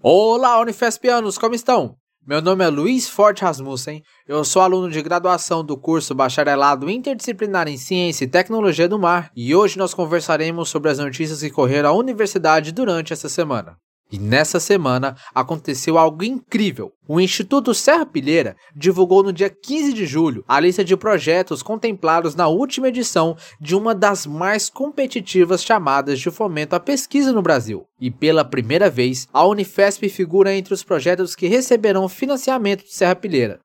Olá, Unifespianos, como estão? Meu nome é Luiz Forte Rasmussen, eu sou aluno de graduação do curso Bacharelado Interdisciplinar em Ciência e Tecnologia do Mar e hoje nós conversaremos sobre as notícias que correram à universidade durante essa semana. E nessa semana aconteceu algo incrível. O Instituto Serra Pilheira divulgou no dia 15 de julho a lista de projetos contemplados na última edição de uma das mais competitivas chamadas de fomento à pesquisa no Brasil. E pela primeira vez, a Unifesp figura entre os projetos que receberão financiamento de Serra Pilheira.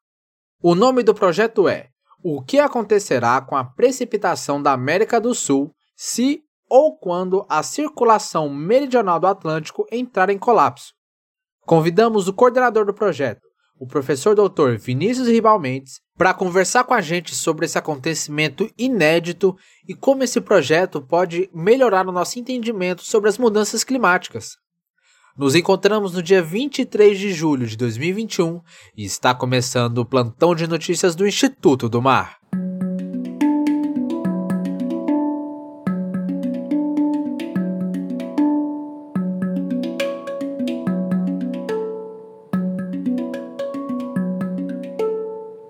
O nome do projeto é O que acontecerá com a precipitação da América do Sul se ou quando a circulação meridional do Atlântico entrar em colapso. Convidamos o coordenador do projeto, o professor Dr. Vinícius Ribal Mendes, para conversar com a gente sobre esse acontecimento inédito e como esse projeto pode melhorar o nosso entendimento sobre as mudanças climáticas. Nos encontramos no dia 23 de julho de 2021 e está começando o plantão de notícias do Instituto do Mar.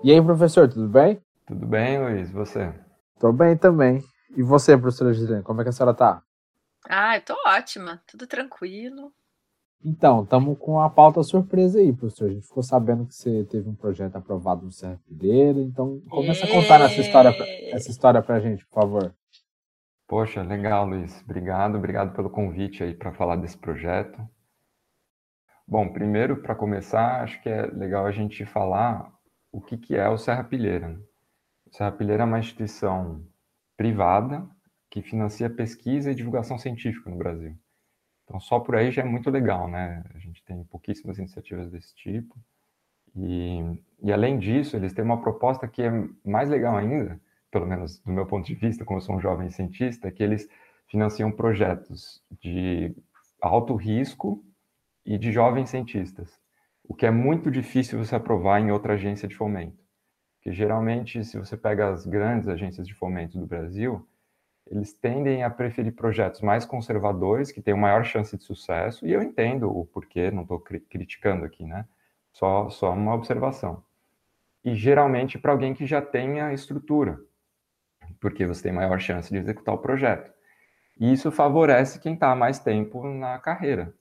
E aí, professor, tudo bem? Tudo bem, Luiz. Você? Tô bem também. E você, professora Gislene, como é que a senhora tá? Ah, eu tô ótima, tudo tranquilo. Então, estamos com a pauta surpresa aí, professor. A gente ficou sabendo que você teve um projeto aprovado no Serra Pilheira, então começa a contar essa história, essa história pra gente, por favor. Poxa, legal, Luiz. Obrigado, obrigado pelo convite aí para falar desse projeto. Bom, primeiro, para começar, acho que é legal a gente falar o que, que é o Serra Pilheira. O Serra Pilheira é uma instituição privada que financia pesquisa e divulgação científica no Brasil. Então, só por aí já é muito legal, né? A gente tem pouquíssimas iniciativas desse tipo. E, e além disso, eles têm uma proposta que é mais legal ainda, pelo menos do meu ponto de vista, como eu sou um jovem cientista, que eles financiam projetos de alto risco e de jovens cientistas o que é muito difícil você aprovar em outra agência de fomento. Porque geralmente, se você pega as grandes agências de fomento do Brasil, eles tendem a preferir projetos mais conservadores, que têm maior chance de sucesso, e eu entendo o porquê, não estou cri criticando aqui, né? Só, só uma observação. E geralmente para alguém que já tenha estrutura, porque você tem maior chance de executar o projeto. E isso favorece quem está mais tempo na carreira,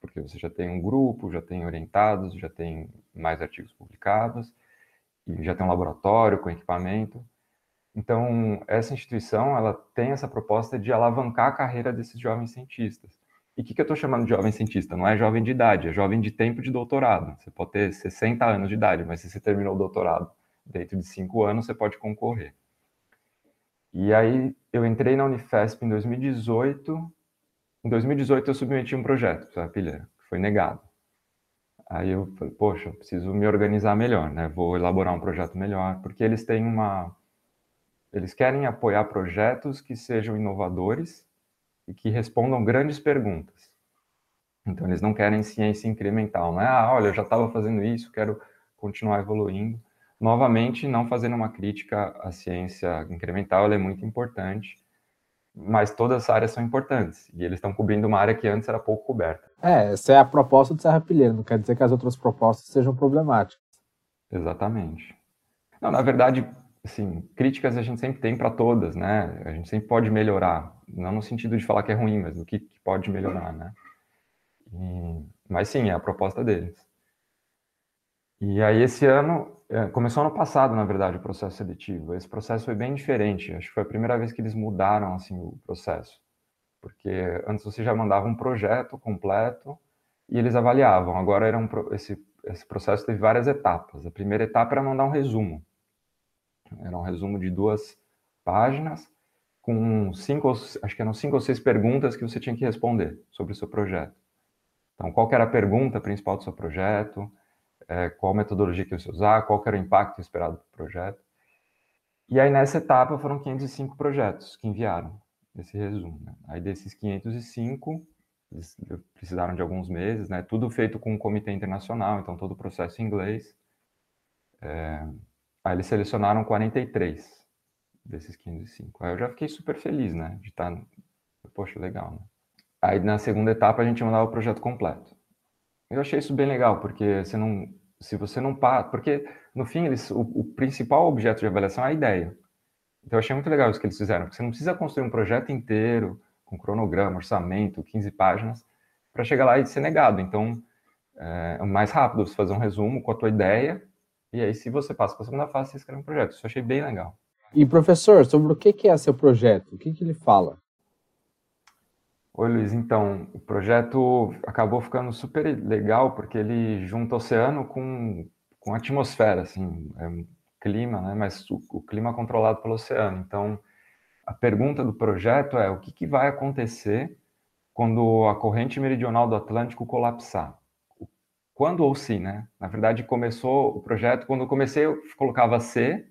porque você já tem um grupo, já tem orientados, já tem mais artigos publicados, e já tem um laboratório com equipamento. Então, essa instituição, ela tem essa proposta de alavancar a carreira desses jovens cientistas. E o que, que eu estou chamando de jovem cientista? Não é jovem de idade, é jovem de tempo de doutorado. Você pode ter 60 anos de idade, mas se você terminou o doutorado dentro de 5 anos, você pode concorrer. E aí, eu entrei na Unifesp em 2018 em 2018 eu submeti um projeto para a pilha, que foi negado. Aí eu falei, poxa, eu preciso me organizar melhor, né? Vou elaborar um projeto melhor, porque eles têm uma eles querem apoiar projetos que sejam inovadores e que respondam grandes perguntas. Então eles não querem ciência incremental, não é? Ah, olha, eu já estava fazendo isso, quero continuar evoluindo. Novamente, não fazendo uma crítica à ciência incremental, ela é muito importante mas todas as áreas são importantes. E eles estão cobrindo uma área que antes era pouco coberta. É, essa é a proposta do Serra Pilheira, não quer dizer que as outras propostas sejam problemáticas. Exatamente. Não, na verdade, assim, críticas a gente sempre tem para todas, né? A gente sempre pode melhorar, não no sentido de falar que é ruim, mas no que, que pode melhorar, né? E, mas sim, é a proposta deles. E aí esse ano começou ano passado, na verdade, o processo seletivo. Esse processo foi bem diferente. Acho que foi a primeira vez que eles mudaram assim o processo, porque antes você já mandava um projeto completo e eles avaliavam. Agora era um, esse esse processo teve várias etapas. A primeira etapa era mandar um resumo. Era um resumo de duas páginas com cinco, acho que eram cinco ou seis perguntas que você tinha que responder sobre o seu projeto. Então, qual era a pergunta principal do seu projeto? É, qual metodologia que você usar, qual era o impacto esperado do projeto. E aí, nessa etapa, foram 505 projetos que enviaram esse resumo. Né? Aí, desses 505, eles precisaram de alguns meses, né? tudo feito com um comitê internacional, então todo o processo em inglês. É... Aí, eles selecionaram 43 desses 505. Aí, eu já fiquei super feliz, né? De estar. Poxa, legal, né? Aí, na segunda etapa, a gente mandava o projeto completo. Eu achei isso bem legal, porque você não, se você não para, porque no fim eles, o, o, principal objeto de avaliação é a ideia. Então eu achei muito legal isso que eles fizeram, porque você não precisa construir um projeto inteiro com cronograma, orçamento, 15 páginas para chegar lá e ser negado. Então é, é mais rápido você fazer um resumo com a tua ideia e aí se você passa para a segunda fase você escreve um projeto. Isso eu achei bem legal. E professor, sobre o que é seu projeto? O que, que ele fala? Oi, Luiz. Então, o projeto acabou ficando super legal porque ele junta oceano com, com atmosfera, assim, é clima, né? Mas o, o, clima controlado pelo oceano. Então, a pergunta do projeto é o que, que vai acontecer quando a corrente meridional do Atlântico colapsar? Quando ou se, né? Na verdade, começou o projeto, quando eu comecei, eu colocava C,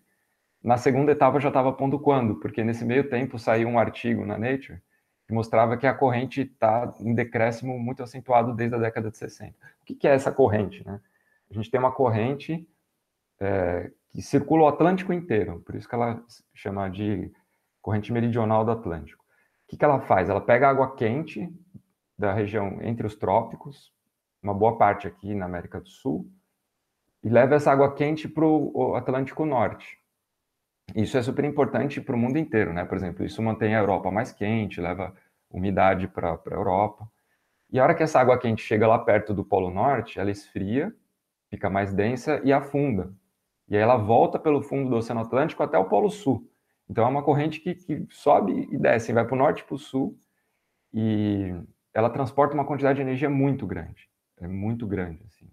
na segunda etapa eu já estava pondo quando, porque nesse meio tempo saiu um artigo na Nature que mostrava que a corrente está em decréscimo muito acentuado desde a década de 60. O que, que é essa corrente? Né? A gente tem uma corrente é, que circula o Atlântico inteiro, por isso que ela chama de corrente meridional do Atlântico. O que, que ela faz? Ela pega água quente da região entre os trópicos, uma boa parte aqui na América do Sul, e leva essa água quente para o Atlântico Norte. Isso é super importante para o mundo inteiro, né? Por exemplo, isso mantém a Europa mais quente, leva umidade para a Europa. E a hora que essa água quente chega lá perto do Polo Norte, ela esfria, fica mais densa e afunda. E aí ela volta pelo fundo do Oceano Atlântico até o Polo Sul. Então é uma corrente que, que sobe e desce, vai para o norte e para o sul, e ela transporta uma quantidade de energia muito grande. É muito grande, assim.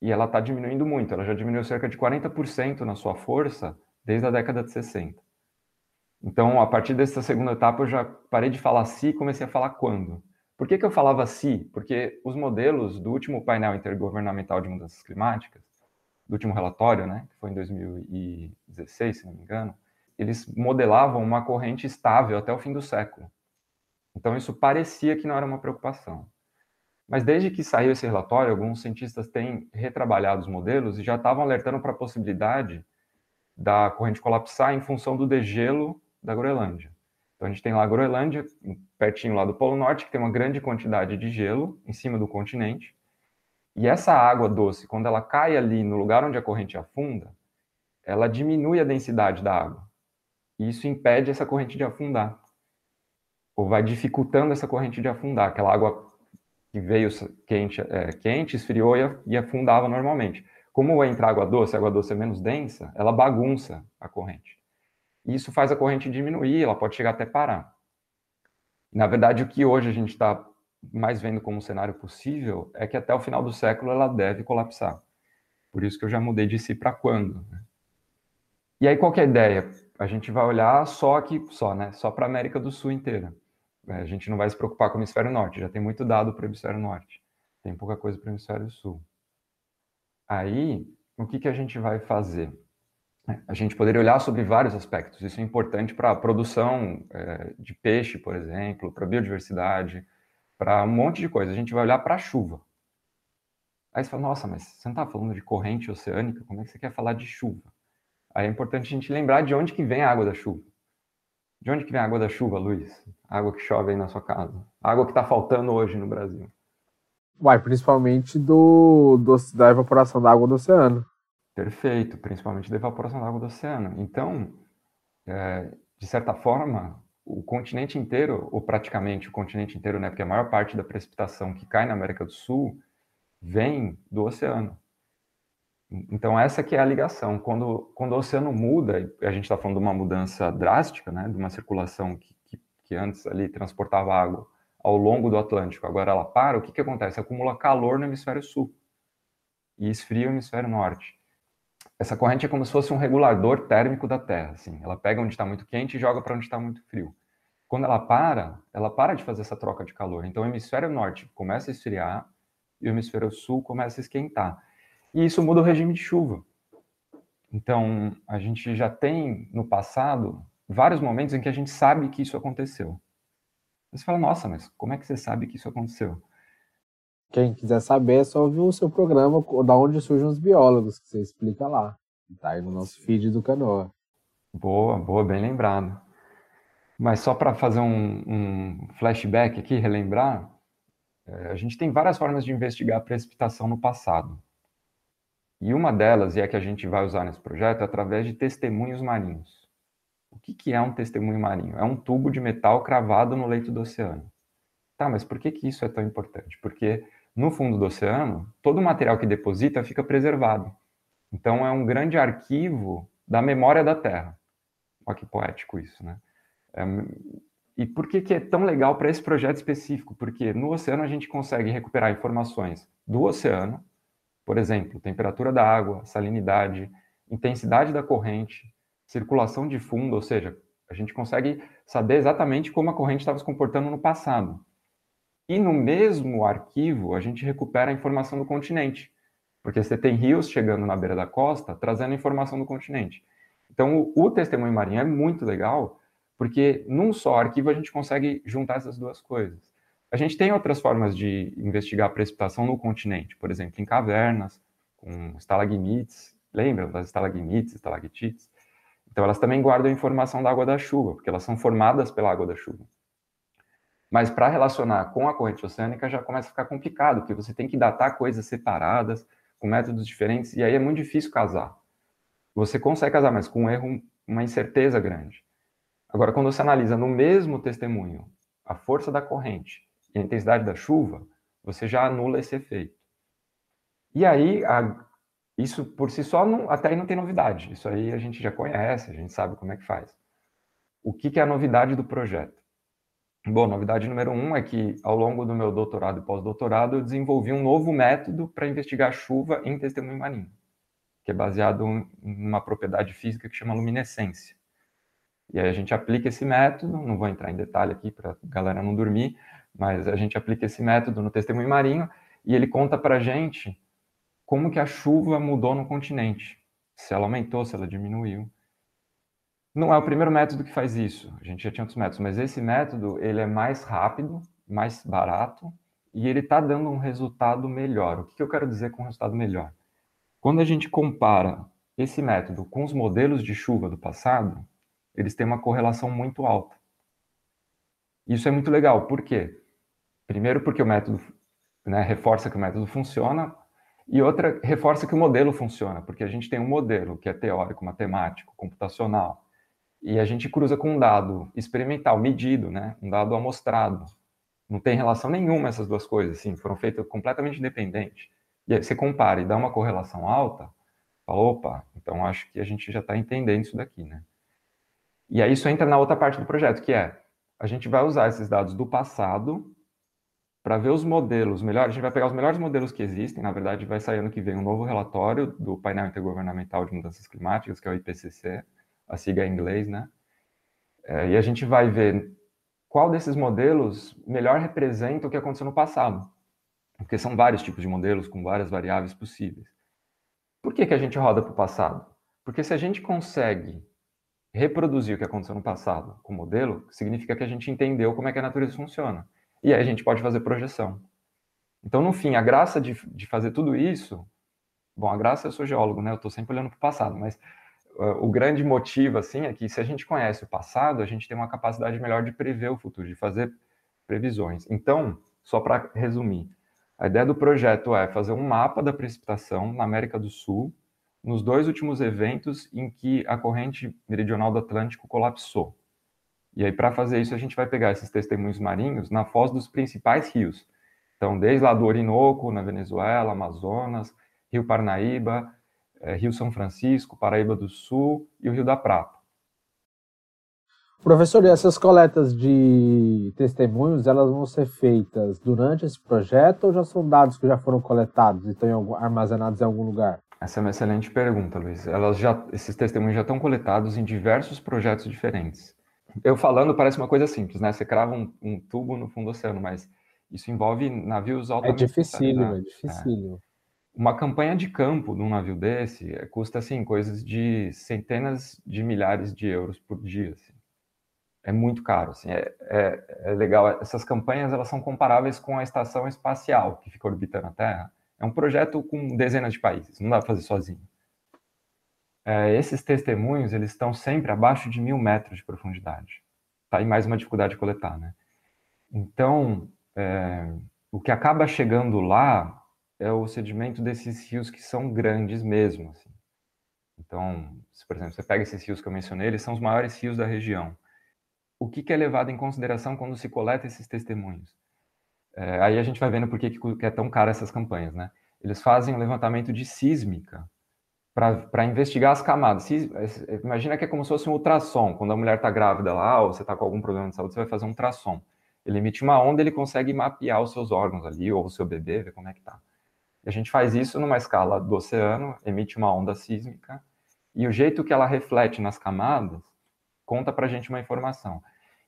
E ela está diminuindo muito, ela já diminuiu cerca de 40% na sua força desde a década de 60. Então, a partir dessa segunda etapa, eu já parei de falar se e comecei a falar quando. Por que, que eu falava se? Porque os modelos do último painel intergovernamental de mudanças climáticas, do último relatório, né, que foi em 2016, se não me engano, eles modelavam uma corrente estável até o fim do século. Então, isso parecia que não era uma preocupação. Mas desde que saiu esse relatório, alguns cientistas têm retrabalhado os modelos e já estavam alertando para a possibilidade da corrente colapsar em função do degelo da Groenlândia. Então a gente tem lá a Groenlândia, pertinho lá do Polo Norte, que tem uma grande quantidade de gelo em cima do continente. E essa água doce, quando ela cai ali no lugar onde a corrente afunda, ela diminui a densidade da água. E isso impede essa corrente de afundar. Ou vai dificultando essa corrente de afundar. Aquela água que veio quente, é, quente esfriou e, afundava normalmente. Como entra água doce, a água doce é menos densa, ela bagunça a corrente. E isso faz a corrente diminuir, ela pode chegar até parar. Na verdade, o que hoje a gente está mais vendo como cenário possível é que até o final do século ela deve colapsar. Por isso que eu já mudei de si para quando. Né? E aí qual é a ideia? A gente vai olhar só aqui, só, né? Só para a América do Sul inteira. É, a gente não vai se preocupar com o hemisfério norte, já tem muito dado para o hemisfério norte. Tem pouca coisa para o hemisfério sul. Aí, o que, que a gente vai fazer? A gente poderia olhar sobre vários aspectos. Isso é importante para a produção é, de peixe, por exemplo, para a biodiversidade, para um monte de coisa. A gente vai olhar para a chuva. Aí você fala, nossa, mas você não está falando de corrente oceânica? Como é que você quer falar de chuva? Aí é importante a gente lembrar de onde que vem a água da chuva. De onde que vem a água da chuva, Luiz? Água que chove aí na sua casa. Água que está faltando hoje no Brasil. Vai, principalmente do, do, da evaporação da água do oceano. Perfeito, principalmente da evaporação da água do oceano. Então, é, de certa forma, o continente inteiro, ou praticamente o continente inteiro, né, porque a maior parte da precipitação que cai na América do Sul vem do oceano. Então, essa que é a ligação. Quando, quando o oceano muda, a gente está falando de uma mudança drástica, né, de uma circulação que, que, que antes ali transportava água ao longo do Atlântico, agora ela para, o que, que acontece? Acumula calor no hemisfério sul e esfria o hemisfério norte. Essa corrente é como se fosse um regulador térmico da Terra. Assim. Ela pega onde está muito quente e joga para onde está muito frio. Quando ela para, ela para de fazer essa troca de calor. Então o hemisfério norte começa a esfriar e o hemisfério sul começa a esquentar. E isso muda o regime de chuva. Então a gente já tem no passado vários momentos em que a gente sabe que isso aconteceu. Você fala, nossa, mas como é que você sabe que isso aconteceu? Quem quiser saber é só ouvir o seu programa da onde surgem os biólogos, que você explica lá. Tá aí no nosso feed do Canoa. Boa, boa, bem lembrado. Mas só para fazer um, um, flashback aqui, relembrar, É, a gente tem várias formas de investigar a precipitação no passado. E uma delas, e é que a gente vai usar nesse projeto, é através de testemunhos marinhos. O que, que é um testemunho marinho? É um tubo de metal cravado no leito do oceano. Tá, mas por que, que isso é tão importante? Porque no fundo do oceano, todo o material que deposita fica preservado. Então, é um grande arquivo da memória da Terra. Olha que poético isso, né? É, e por que, que é tão legal para esse projeto específico? Porque no oceano a gente consegue recuperar informações do oceano, por exemplo, temperatura da água, salinidade, intensidade da corrente, circulação de fundo, ou seja, a gente consegue saber exatamente como a corrente estava se comportando no passado. E no mesmo arquivo, a gente recupera a informação do continente, porque você tem rios chegando na beira da costa, trazendo informação do continente. Então, o, o testemunho marinho é muito legal, porque num só arquivo a gente consegue juntar essas duas coisas. A gente tem outras formas de investigar a precipitação no continente, por exemplo, em cavernas, com estalagmites, lembram das estalagmites, estalactites? Então, elas também guardam informação da água da chuva, porque elas são formadas pela água da chuva. Mas para relacionar com a corrente oceânica já começa a ficar complicado, porque você tem que datar coisas separadas, com métodos diferentes, e aí é muito difícil casar. Você consegue casar, mas com um erro, uma incerteza grande. Agora, quando você analisa no mesmo testemunho a força da corrente e a intensidade da chuva, você já anula esse efeito. E aí, a, isso por si só, não, até aí não tem novidade. Isso aí a gente já conhece, a gente sabe como é que faz. O que, que é a novidade do projeto? Bom, novidade número um é que, ao longo do meu doutorado e pós-doutorado, eu desenvolvi um novo método para investigar chuva em testemunho marinho, que é baseado em uma propriedade física que chama luminescência. E aí a gente aplica esse método, não vou entrar em detalhe aqui para a galera não dormir, mas a gente aplica esse método no testemunho marinho e ele conta para a gente como que a chuva mudou no continente, se ela aumentou, se ela diminuiu. Não é o primeiro método que faz isso, a gente já tinha outros métodos, mas esse método ele é mais rápido, mais barato e ele está dando um resultado melhor. O que, que eu quero dizer com resultado melhor? Quando a gente compara esse método com os modelos de chuva do passado, eles têm uma correlação muito alta. Isso é muito legal, por quê? Primeiro, porque o método né, reforça que o método funciona, e outra, reforça que o modelo funciona, porque a gente tem um modelo que é teórico, matemático, computacional, e a gente cruza com um dado experimental, medido, né, um dado amostrado. Não tem relação nenhuma essas duas coisas, assim, foram feitas completamente independentes. E aí você compara e dá uma correlação alta, fala, opa, então acho que a gente já está entendendo isso daqui, né? E aí isso entra na outra parte do projeto, que é a gente vai usar esses dados do passado para ver os modelos melhores. A gente vai pegar os melhores modelos que existem. Na verdade, vai sair ano que vem um novo relatório do painel intergovernamental de mudanças climáticas, que é o IPCC, a sigla em inglês, né? É, e a gente vai ver qual desses modelos melhor representa o que aconteceu no passado. Porque são vários tipos de modelos com várias variáveis possíveis. Por que, que a gente roda para o passado? Porque se a gente consegue reproduzir o que aconteceu no passado com o modelo, significa que a gente entendeu como é que a natureza funciona. E aí a gente pode fazer projeção. Então, no fim, a graça de, de fazer tudo isso, bom, a graça eu sou geólogo, né? Eu estou sempre olhando para o passado, mas uh, o grande motivo, assim, é que se a gente conhece o passado, a gente tem uma capacidade melhor de prever o futuro, de fazer previsões. Então, só para resumir, a ideia do projeto é fazer um mapa da precipitação na América do Sul, nos dois últimos eventos em que a corrente meridional do Atlântico colapsou. E aí, para fazer isso, a gente vai pegar esses testemunhos marinhos na foz dos principais rios. Então, desde lá do Orinoco, na Venezuela, Amazonas, Rio Parnaíba, eh, Rio São Francisco, Paraíba do Sul e o Rio da Prata. Professor, e essas coletas de testemunhos, elas vão ser feitas durante esse projeto ou já são dados que já foram coletados e estão armazenados em algum lugar? Essa é uma excelente pergunta, Luiz. Elas já, esses testemunhos já estão coletados em diversos projetos diferentes. Eu falando parece uma coisa simples, né? Você crava um, um tubo no fundo do oceano, mas isso envolve navios é altamente... É dificílimo, é dificílimo. É. Uma campanha de campo de um navio desse é, custa, assim, coisas de centenas de milhares de euros por dia, assim. É muito caro, assim. É, é, é legal. Essas campanhas, elas são comparáveis com a estação espacial que fica orbitando a Terra é um projeto com dezenas de países, não dá para fazer sozinho. É, esses testemunhos, eles estão sempre abaixo de mil metros de profundidade. Tá aí mais uma dificuldade de coletar, né? Então, é, o que acaba chegando lá é o sedimento desses rios que são grandes mesmo. Assim. Então, se, por exemplo, você pega esses rios que eu mencionei, eles são os maiores rios da região. O que, que é levado em consideração quando se coleta esses testemunhos? É, aí a gente vai vendo por que, que é tão caro essas campanhas, né? Eles fazem um levantamento de sísmica para investigar as camadas. Imagina que é como se fosse um ultrassom. Quando a mulher está grávida lá, ou você está com algum problema de saúde, você vai fazer um ultrassom. Ele emite uma onda, ele consegue mapear os seus órgãos ali, ou o seu bebê, ver como é que está. A gente faz isso numa escala do oceano, emite uma onda sísmica, e o jeito que ela reflete nas camadas conta para a gente uma informação.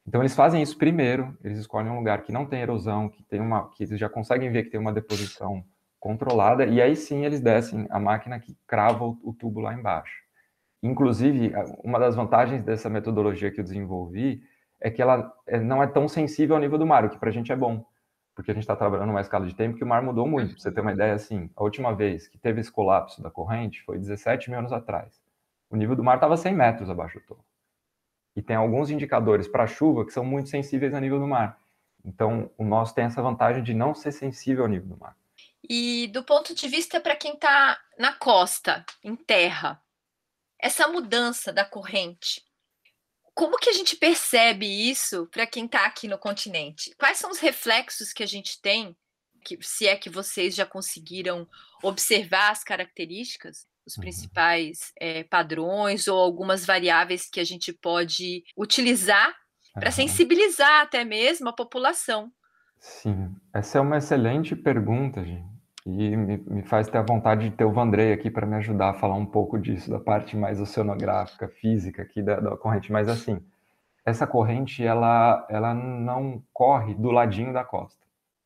Então eles fazem isso primeiro, eles escolhem um lugar que não tem erosão, que tem uma, que eles já conseguem ver que tem uma deposição controlada, e aí sim eles descem a máquina que crava o, tubo lá embaixo. Inclusive, uma das vantagens dessa metodologia que eu desenvolvi é que ela é, não é tão sensível ao nível do mar, o que para a gente é bom, porque a gente está trabalhando numa escala de tempo que o mar mudou muito. Para você ter uma ideia, assim, a última vez que teve esse colapso da corrente foi 17 mil anos atrás. O nível do mar estava 100 metros abaixo do topo. E tem alguns indicadores para chuva que são muito sensíveis ao nível do mar. Então, o nosso tem essa vantagem de não ser sensível ao nível do mar. E do ponto de vista para quem está na costa, em terra, essa mudança da corrente, como que a gente percebe isso para quem está aqui no continente? Quais são os reflexos que a gente tem, que, se é que vocês já conseguiram observar as características, os uhum. principais é, padrões ou algumas variáveis que a gente pode utilizar para sensibilizar até mesmo a população? Sim, essa é uma excelente pergunta, gente. E me, me, faz ter a vontade de ter o Vandrei aqui para me ajudar a falar um pouco disso, da parte mais oceanográfica, física aqui da, da corrente. Mas assim, essa corrente, ela, ela não corre do ladinho da costa.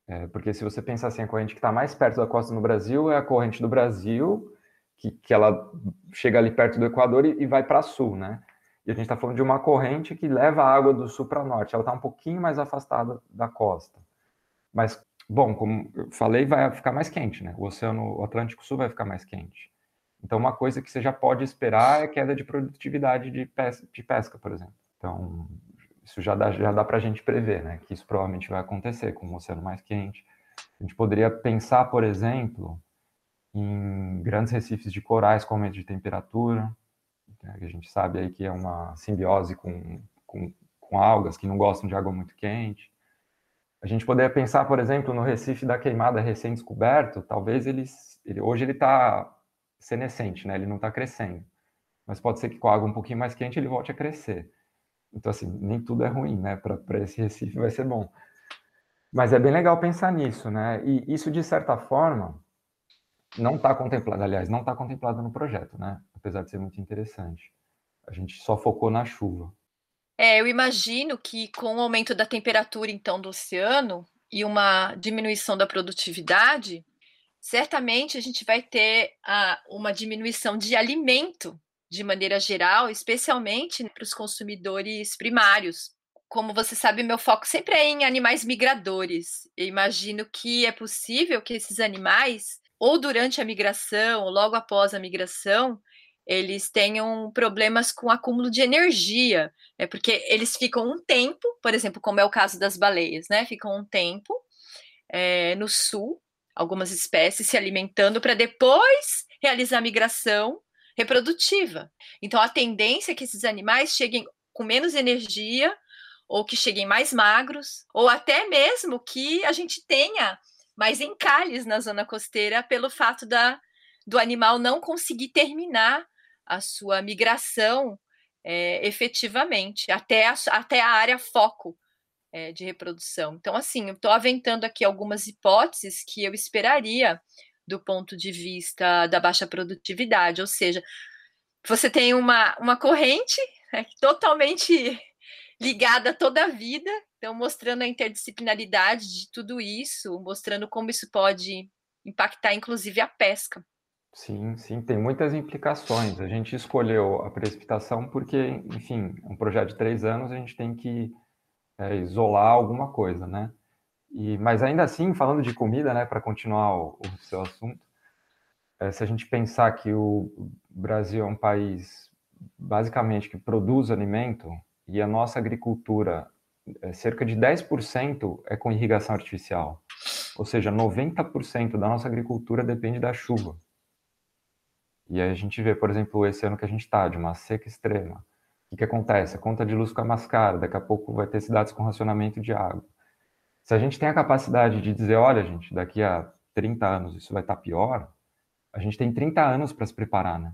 É, porque se você pensar assim, a corrente que está mais perto da costa no Brasil é a corrente do Brasil, que, que ela chega ali perto do Equador e, e vai para sul, né? E a gente está falando de uma corrente que leva a água do sul para norte. Ela está um pouquinho mais afastada da costa. Mas Bom, como eu falei, vai ficar mais quente, né? O Oceano Atlântico Sul vai ficar mais quente. Então, uma coisa que você já pode esperar é queda de produtividade de pesca, de pesca por exemplo. Então, isso já dá, já dá para a gente prever, né? Que isso provavelmente vai acontecer com o oceano mais quente. A gente poderia pensar, por exemplo, em grandes recifes de corais com aumento de temperatura, né? que a gente sabe aí que é uma simbiose com, com, com algas que não gostam de água muito quente. A gente poderia pensar, por exemplo, no Recife da Queimada recém-descoberto, talvez ele, ele hoje ele está senescente, né? ele não está crescendo. Mas pode ser que com a água um pouquinho mais quente ele volte a crescer. Então, assim, nem tudo é ruim, né? Para esse Recife vai ser bom. Mas é bem legal pensar nisso, né? E isso, de certa forma, não está contemplado, aliás, não está contemplado no projeto, né? Apesar de ser muito interessante. A gente só focou na chuva. É, eu imagino que com o aumento da temperatura, então, do oceano e uma diminuição da produtividade, certamente a gente vai ter a, uma diminuição de alimento de maneira geral, especialmente para os consumidores primários. Como você sabe, meu foco sempre é em animais migradores. Eu imagino que é possível que esses animais, ou durante a migração, ou logo após a migração, eles tenham problemas com acúmulo de energia, né? Porque eles ficam um tempo, por exemplo, como é o caso das baleias, né? Ficam um tempo é, no sul, algumas espécies se alimentando para depois realizar a migração reprodutiva. Então, a tendência é que esses animais cheguem com menos energia, ou que cheguem mais magros, ou até mesmo que a gente tenha mais encalhes na zona costeira pelo fato da, do animal não conseguir terminar a sua migração é, efetivamente até a, até a área foco é, de reprodução. Então, assim, eu estou aventando aqui algumas hipóteses que eu esperaria do ponto de vista da baixa produtividade, ou seja, você tem uma, uma corrente né, totalmente ligada toda a vida, então mostrando a interdisciplinaridade de tudo isso, mostrando como isso pode impactar inclusive a pesca. Sim, sim, tem muitas implicações. A gente escolheu a precipitação porque, enfim, um projeto de três anos a gente tem que é, isolar alguma coisa, né? E, mas ainda assim, falando de comida, né, para continuar o, o, seu assunto, é, se a gente pensar que o Brasil é um país basicamente que produz alimento e a nossa agricultura, é, cerca de 10% é com irrigação artificial. Ou seja, 90% da nossa agricultura depende da chuva. E aí a gente vê, por exemplo, esse ano que a gente está, de uma seca extrema. O que, que acontece? A conta de luz fica mais cara, daqui a pouco vai ter cidades com racionamento de água. Se a gente tem a capacidade de dizer, olha, gente, daqui a 30 anos isso vai estar tá pior, a gente tem 30 anos para se preparar, né?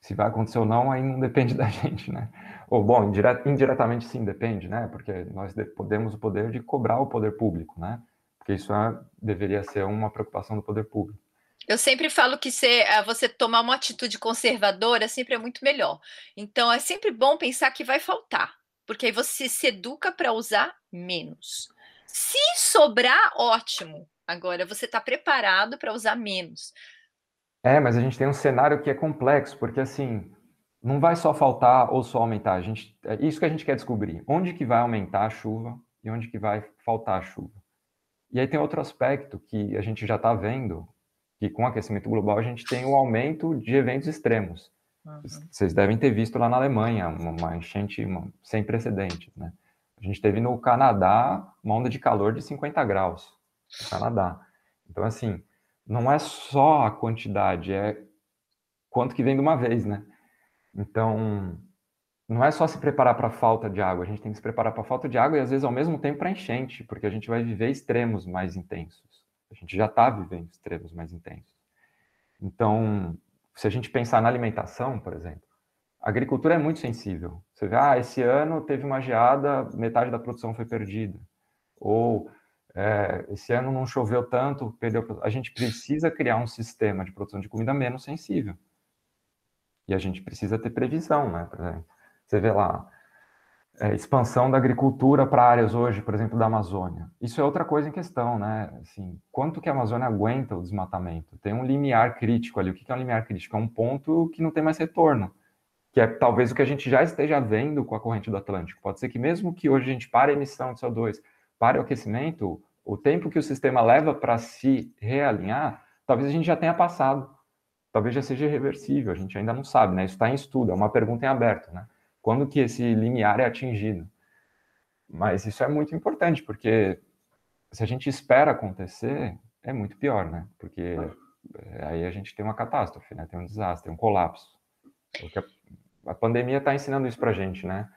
Se vai acontecer ou não, aí não depende da gente, né? Ou, bom, indiretamente sim, depende, né? Porque nós temos o poder de cobrar o poder público, né? Porque isso é, deveria ser uma preocupação do poder público. Eu sempre falo que eh, você tomar uma atitude conservadora sempre é muito melhor. Então, é sempre bom pensar que vai faltar, porque aí você se educa para usar menos. Se sobrar, ótimo. Agora, você está preparado para usar menos. É, mas a gente tem um cenário que é complexo, porque assim, não vai só faltar ou só aumentar. A gente, é isso que a gente quer descobrir. Onde que vai aumentar a chuva e onde que vai faltar a chuva. E aí tem outro aspecto que a gente já está vendo, que com o aquecimento global a gente tem o um aumento de eventos extremos. Uhum. Vocês devem ter visto lá na Alemanha uma enchente uma, sem precedentes, né? A gente teve no Canadá uma onda de calor de 50 graus, no Canadá. Então, assim, não é só a quantidade, é quanto que vem de uma vez, né? Então, não é só se preparar para a falta de água, a gente tem que se preparar para a falta de água e às vezes ao mesmo tempo para enchente, porque a gente vai viver extremos mais intensos. Gente já está vivendo extremos mais intensos. Então, se a gente pensar na alimentação, por exemplo, a agricultura é muito sensível. Você vê, ah, esse ano teve uma geada, metade da produção foi perdida. Ou é, esse ano não choveu tanto, perdeu. A gente precisa criar um sistema de produção de comida menos sensível. E a gente precisa ter previsão, né? Você vê lá, é, expansão da agricultura para áreas hoje, por exemplo, da Amazônia. Isso é outra coisa em questão, né? Assim, quanto que a Amazônia aguenta o desmatamento? Tem um limiar crítico ali. O que é um limiar crítico? É um ponto que não tem mais retorno, que é talvez o que a gente já esteja vendo com a corrente do Atlântico. Pode ser que mesmo que hoje a gente pare a emissão de CO2, pare o aquecimento, o tempo que o sistema leva para se realinhar, talvez a gente já tenha passado. Talvez já seja irreversível, a gente ainda não sabe, né? Isso está em estudo, é uma pergunta em aberto, né? Quando que esse limiar é atingido. Mas isso é muito importante, porque se a gente espera acontecer, é muito pior, né? Porque eh, aí a gente tem uma catástrofe, né? Tem um desastre, um colapso. Porque a, pandemia está ensinando isso para a gente, né?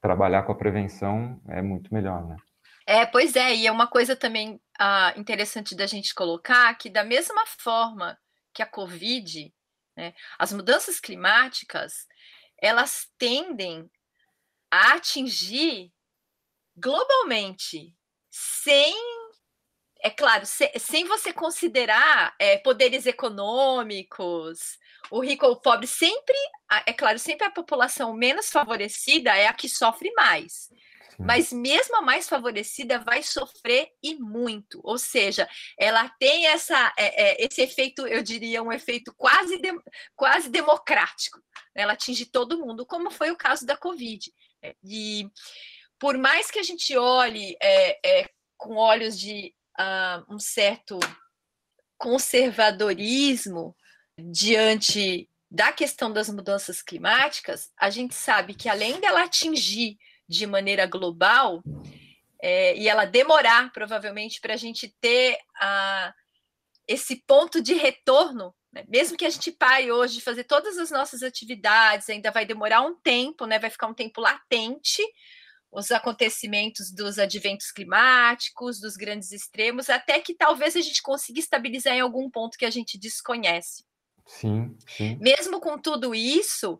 Trabalhar com a prevenção é muito melhor, né? É, pois é, e é uma coisa também ah, interessante da gente colocar que da mesma forma que a Covid, né, as mudanças climáticas, elas tendem a atingir globalmente, sem, é claro, se, sem você considerar é, poderes econômicos, o rico ou o pobre, sempre, é claro, sempre a população menos favorecida é a que sofre mais. Mas mesmo a mais favorecida vai sofrer e muito. Ou seja, ela tem essa, é, é, esse efeito, eu diria, um efeito quase, de, quase democrático. Ela atinge todo mundo, como foi o caso da Covid. É, e por mais que a gente olhe é, é, com olhos de uh, um certo conservadorismo diante da questão das mudanças climáticas, a gente sabe que além dela atingir de maneira global, é, e ela demorar, provavelmente, para a gente ter a, esse ponto de retorno, né? mesmo que a gente pare hoje de fazer todas as nossas atividades, ainda vai demorar um tempo, né? vai ficar um tempo latente os acontecimentos dos adventos climáticos, dos grandes extremos, até que talvez a gente consiga estabilizar em algum ponto que a gente desconhece. Sim, sim. Mesmo com tudo isso,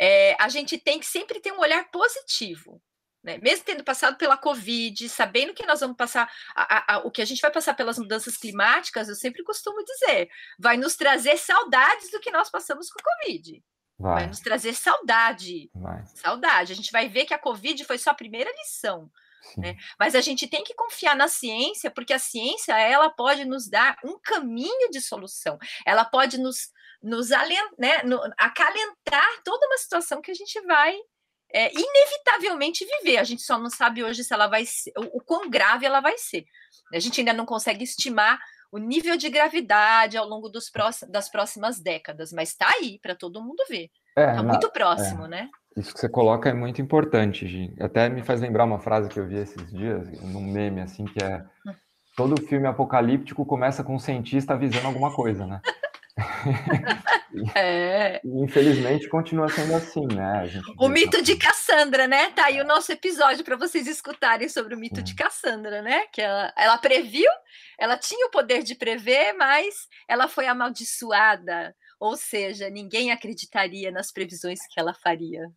é, a gente tem que sempre ter um olhar positivo. Né? Mesmo tendo passado pela Covid, sabendo que nós vamos passar, a, a, o que a gente vai passar pelas mudanças climáticas, eu sempre costumo dizer, vai nos trazer saudades do que nós passamos com a Covid. Vai, vai nos trazer saudade. Vai. Saudade. A gente vai ver que a Covid foi só a primeira lição. Né? Mas a gente tem que confiar na ciência, porque a ciência ela pode nos dar um caminho de solução. Ela pode nos nos alent, né, no, acalentar toda uma situação que a gente vai é, inevitavelmente viver. A gente só não sabe hoje se ela vai ser, o, o quão grave ela vai ser. A gente ainda não consegue estimar o nível de gravidade ao longo dos próximos, das próximas décadas, mas está aí para todo mundo ver. Está é, muito próximo, é. né? Isso que você coloca é muito importante, Gi. Até me faz lembrar uma frase que eu vi esses dias, num meme, assim, que é todo filme apocalíptico começa com um cientista avisando alguma coisa, né? É. Infelizmente continua sendo assim, né? o mito de Cassandra, né? Tá aí o nosso episódio para vocês escutarem sobre o mito de Cassandra, né? Que ela, ela previu, ela tinha o poder de prever, mas ela foi amaldiçoada. Ou seja, ninguém acreditaria nas previsões que ela faria.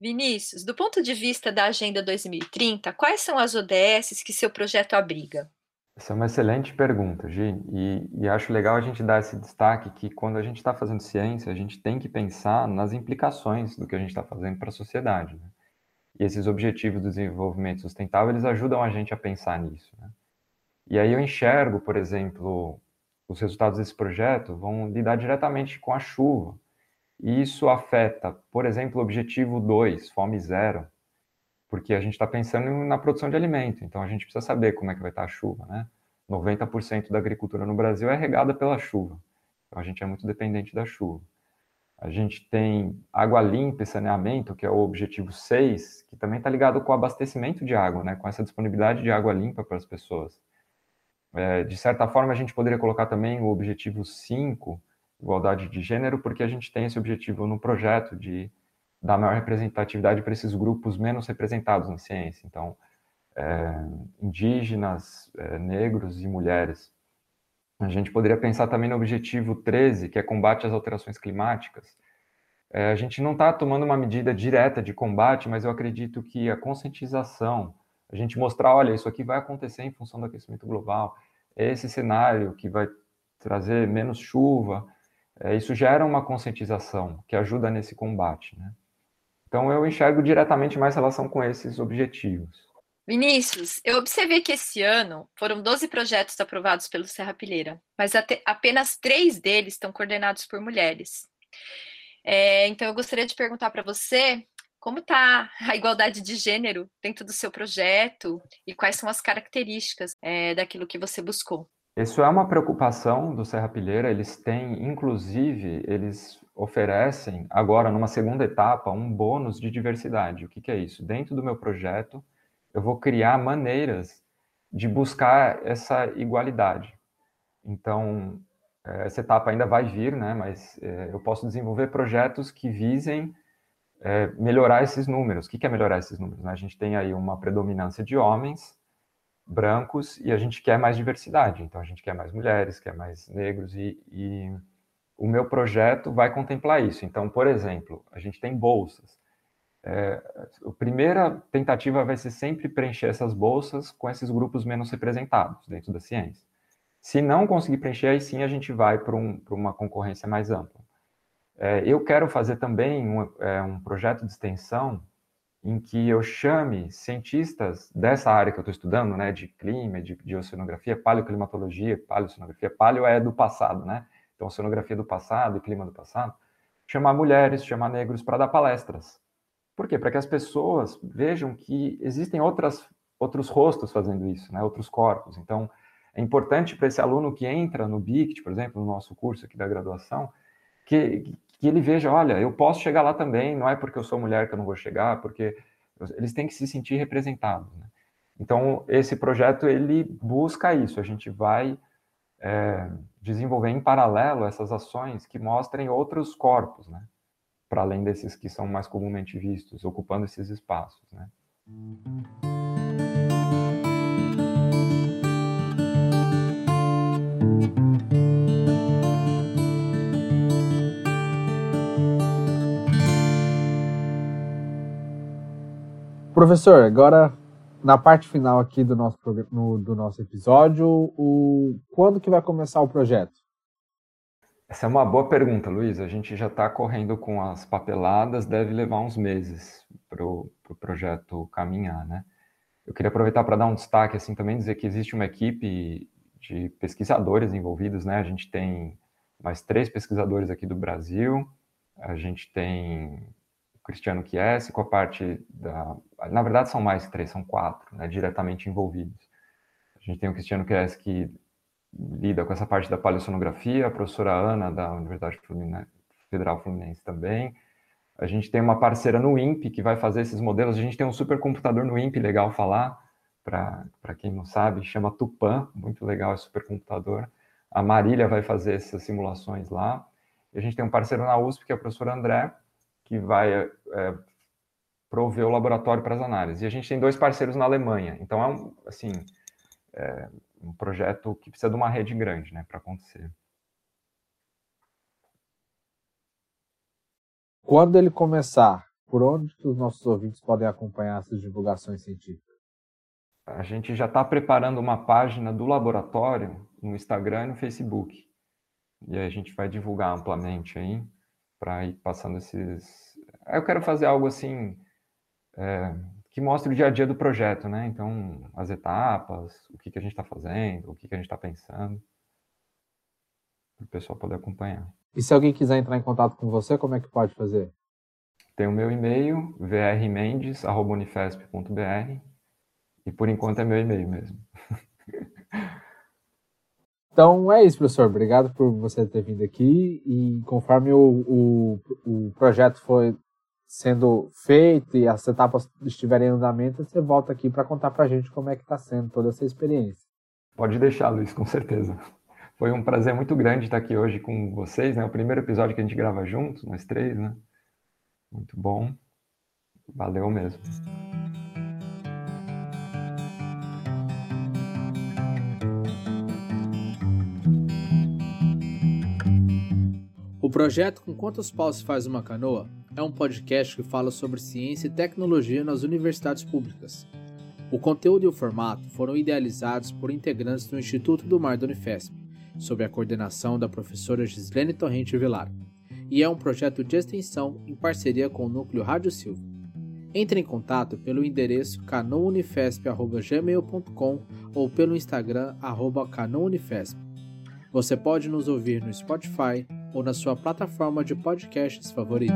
Vinícius, do ponto de vista da Agenda 2030, quais são as ODS que seu projeto abriga? Essa é uma excelente pergunta, Gi, e, e, acho legal a gente dar esse destaque que quando a gente está fazendo ciência, a gente tem que pensar nas implicações do que a gente está fazendo para a sociedade. Né? E esses objetivos do desenvolvimento sustentável, eles ajudam a gente a pensar nisso. Né? E aí eu enxergo, por exemplo, os resultados desse projeto vão lidar diretamente com a chuva. E isso afeta, por exemplo, o objetivo 2, fome zero, porque a gente está pensando na produção de alimento, então a gente precisa saber como é que vai estar tá a chuva, né? 90% da agricultura no Brasil é regada pela chuva, então a gente é muito dependente da chuva. A gente tem água limpa e saneamento, que é o objetivo 6, que também está ligado com o abastecimento de água, né? com essa disponibilidade de água limpa para as pessoas. É, de certa forma, a gente poderia colocar também o objetivo 5, igualdade de gênero, porque a gente tem esse objetivo no projeto de dar maior representatividade para esses grupos menos representados na ciência. Então, é, indígenas, é, negros e mulheres. A gente poderia pensar também no objetivo 13, que é combate às alterações climáticas. É, a gente não está tomando uma medida direta de combate, mas eu acredito que a conscientização, a gente mostrar, olha, isso aqui vai acontecer em função do aquecimento global, é esse cenário que vai trazer menos chuva, é, isso gera uma conscientização que ajuda nesse combate, né? Então, eu enxergo diretamente mais relação com esses objetivos. Vinícius, eu observei que esse ano foram 12 projetos aprovados pelo Serra Pilheira, mas apenas três deles estão coordenados por mulheres. É, então, eu gostaria de perguntar para você como está a igualdade de gênero dentro do seu projeto e quais são as características é, daquilo que você buscou. Isso é uma preocupação do Serra Pilheira. Eles têm, inclusive, eles oferecem agora, numa segunda etapa, um bônus de diversidade. O que, que é isso? Dentro do meu projeto, eu vou criar maneiras de buscar essa igualdade. Então, é, essa etapa ainda vai vir, né? Mas é, eu posso desenvolver projetos que visem é, melhorar esses números. O que, que é melhorar esses números? Né? A gente tem aí uma predominância de homens brancos e a gente quer mais diversidade. Então a gente quer mais mulheres, quer mais negros e, e o meu projeto vai contemplar isso. Então, por exemplo, a gente tem bolsas. É, a primeira tentativa vai ser sempre preencher essas bolsas com esses grupos menos representados dentro da ciência. Se não conseguir preencher, aí sim a gente vai para um, uma concorrência mais ampla. É, eu quero fazer também um, é, um projeto de extensão em que eu chame cientistas dessa área que eu estou estudando, né, de clima, de, de oceanografia, paleoclimatologia, paleoceanografia, paleo é do passado, né, então oceanografia do passado e clima do passado, chamar mulheres, chamar negros para dar palestras. Por quê? Para que as pessoas vejam que existem outras, outros rostos fazendo isso, né, outros corpos. Então, é importante para esse aluno que entra no BICT, por exemplo, no nosso curso aqui da graduação, que, que ele veja, olha, eu posso chegar lá também, não é porque eu sou mulher que eu não vou chegar, porque eles têm que se sentir representados. Né? Então, esse projeto, ele busca isso, a gente vai é, desenvolver em paralelo essas ações que mostrem outros corpos, né? para além desses que são mais comumente vistos, ocupando esses espaços. Né? Professor, agora na parte final aqui do nosso, no, do nosso episódio, o, quando que vai começar o projeto? Essa é uma boa pergunta, Luiz. A gente já está correndo com as papeladas, deve levar uns meses para o pro projeto caminhar, né? Eu queria aproveitar para dar um destaque, assim, também dizer que existe uma equipe de pesquisadores envolvidos, né? A gente tem mais três pesquisadores aqui do Brasil, a gente tem Cristiano Chiesi, com a parte da. Na verdade, são mais três, são quatro, né, diretamente envolvidos. A gente tem o Cristiano Chiesi que lida com essa parte da paleossonografia, a professora Ana, da Universidade Federal Fluminense também. A gente tem uma parceira no INPE que vai fazer esses modelos. A gente tem um supercomputador no INPE, legal falar, para quem não sabe, chama Tupan, muito legal esse supercomputador. A Marília vai fazer essas simulações lá. E a gente tem um parceiro na USP, que é o professor André, que vai é, prover o laboratório para as análises. E a gente tem dois parceiros na Alemanha. Então, é um, assim, é um projeto que precisa de uma rede grande né, para acontecer. Quando ele começar, por onde os nossos ouvintes podem acompanhar essas divulgações científicas? A gente já está preparando uma página do laboratório no Instagram e no Facebook. E aí a gente vai divulgar amplamente aí, para ir passando esses. Eu quero fazer algo assim, é, que mostre o dia a dia do projeto, né? Então, as etapas, o que, que a gente está fazendo, o que, que a gente está pensando, para o pessoal poder acompanhar. E se alguém quiser entrar em contato com você, como é que pode fazer? Tem o meu e-mail, vrmendes.unifesp.br, e por enquanto é meu e-mail mesmo. Então é isso, professor. Obrigado por você ter vindo aqui. E conforme o, o, o projeto foi sendo feito e as etapas estiverem em andamento, você volta aqui para contar para a gente como é que está sendo toda essa experiência. Pode deixar, Luiz, com certeza. Foi um prazer muito grande estar aqui hoje com vocês, né? O primeiro episódio que a gente grava juntos, nós três, né? Muito bom. Valeu mesmo. Projeto Com Quantos Paus se faz uma canoa é um podcast que fala sobre ciência e tecnologia nas universidades públicas. O conteúdo e o formato foram idealizados por integrantes do Instituto do Mar da Unifesp sob a coordenação da professora Gislene Torrente Vilar, e é um projeto de extensão em parceria com o Núcleo Rádio Silva. Entre em contato pelo endereço canounifesp.gmail.com ou pelo Instagram canounifesp. Você pode nos ouvir no Spotify ou na sua plataforma de podcasts favorita.